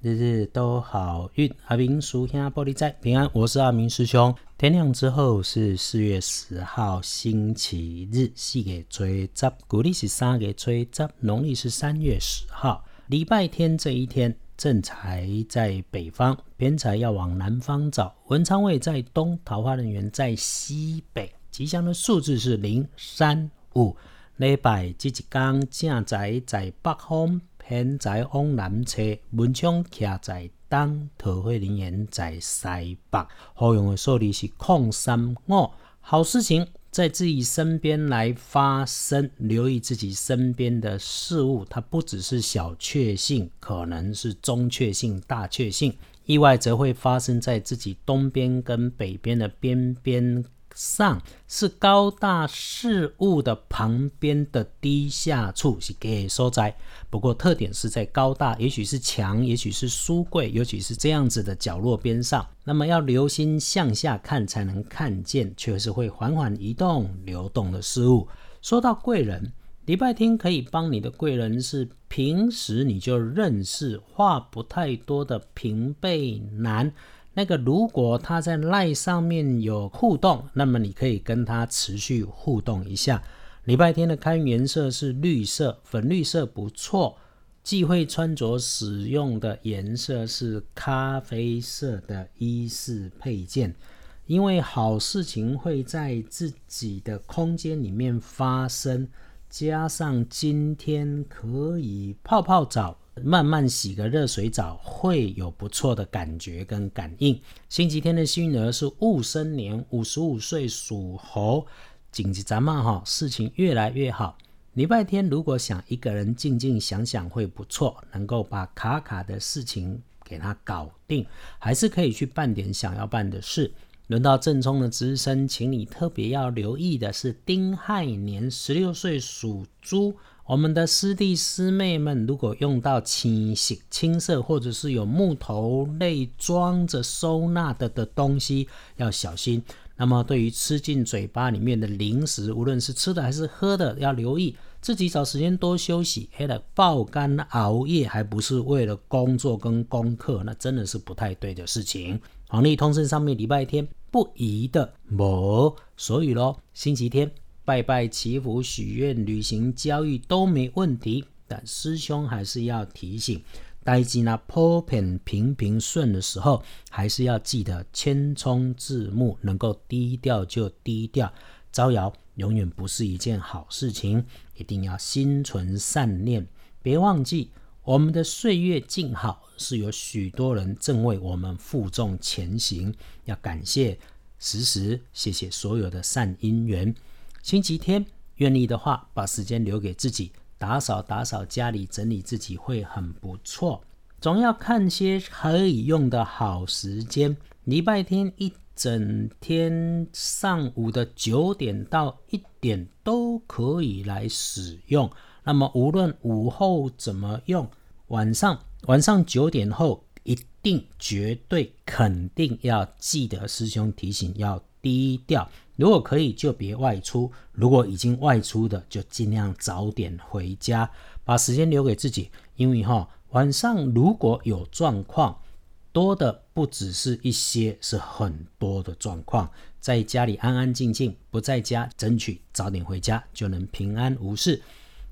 日日都好运。阿明叔兄玻璃仔平安，我是阿明师兄。天亮之后是四月十号星期日，四月初十，古历是三月初十，农历是三月十号，礼拜天这一天，正财在北方，偏财要往南方找。文昌位在东，桃花人员在西北。吉祥的数字是零、三、五。礼拜这一天，正财在北方，现在往南车，文昌徛在东，桃花人缘在西北。好用的数字是空三五。好事情在自己身边来发生，留意自己身边的事物，它不只是小确幸，可能是中确幸、大确幸。意外则会发生在自己东边跟北边的边边。上是高大事物的旁边的低下处是给所在，不过特点是在高大，也许是墙，也许是书柜，尤其是这样子的角落边上。那么要留心向下看才能看见，却是会缓缓移动、流动的事物。说到贵人，礼拜天可以帮你的贵人是平时你就认识、话不太多的平辈男。那个如果他在赖上面有互动，那么你可以跟他持续互动一下。礼拜天的开运颜色是绿色，粉绿色不错。忌讳穿着使用的颜色是咖啡色的衣饰配件，因为好事情会在自己的空间里面发生。加上今天可以泡泡澡。慢慢洗个热水澡，会有不错的感觉跟感应。星期天的幸运儿是戊申年，五十五岁属猴。紧急咱们哈，事情越来越好。礼拜天如果想一个人静静想想会不错，能够把卡卡的事情给他搞定，还是可以去办点想要办的事。轮到正冲的值日生，请你特别要留意的是丁亥年，十六岁属猪。我们的师弟师妹们，如果用到青色、青色，或者是有木头类装着收纳的的东西，要小心。那么，对于吃进嘴巴里面的零食，无论是吃的还是喝的，要留意自己找时间多休息。黑了爆肝熬夜，还不是为了工作跟功课，那真的是不太对的事情。黄历通胜上面礼拜天不宜的某，所以咯，星期天。拜拜祈福、许愿、旅行、交易都没问题，但师兄还是要提醒：，待机那破片平平顺的时候，还是要记得谦冲自牧，能够低调就低调。招摇永远不是一件好事情，一定要心存善念。别忘记，我们的岁月静好，是有许多人正为我们负重前行。要感谢时时，谢谢所有的善因缘。星期天，愿意的话，把时间留给自己，打扫打扫家里，整理自己会很不错。总要看些可以用的好时间。礼拜天一整天，上午的九点到一点都可以来使用。那么无论午后怎么用，晚上 晚上九点后一定绝对肯定要记得师兄提醒要低调。如果可以就别外出，如果已经外出的就尽量早点回家，把时间留给自己。因为哈晚上如果有状况，多的不只是一些，是很多的状况。在家里安安静静，不在家争取早点回家，就能平安无事。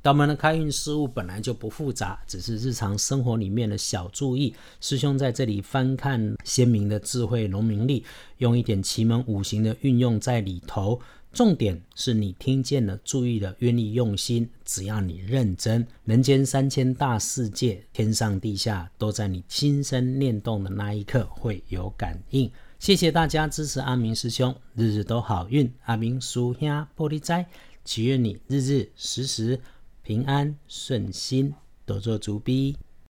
道门的开运事物本来就不复杂，只是日常生活里面的小注意。师兄在这里翻看鲜明的智慧农民力，用一点奇门五行的运用在里头。重点是你听见了，注意了，愿意用心。只要你认真，人间三千大世界，天上地下都在你心生念动的那一刻会有感应。谢谢大家支持阿明师兄，日日都好运。阿明叔兄玻璃斋，祈愿你日日时时。平安顺心，多做足逼。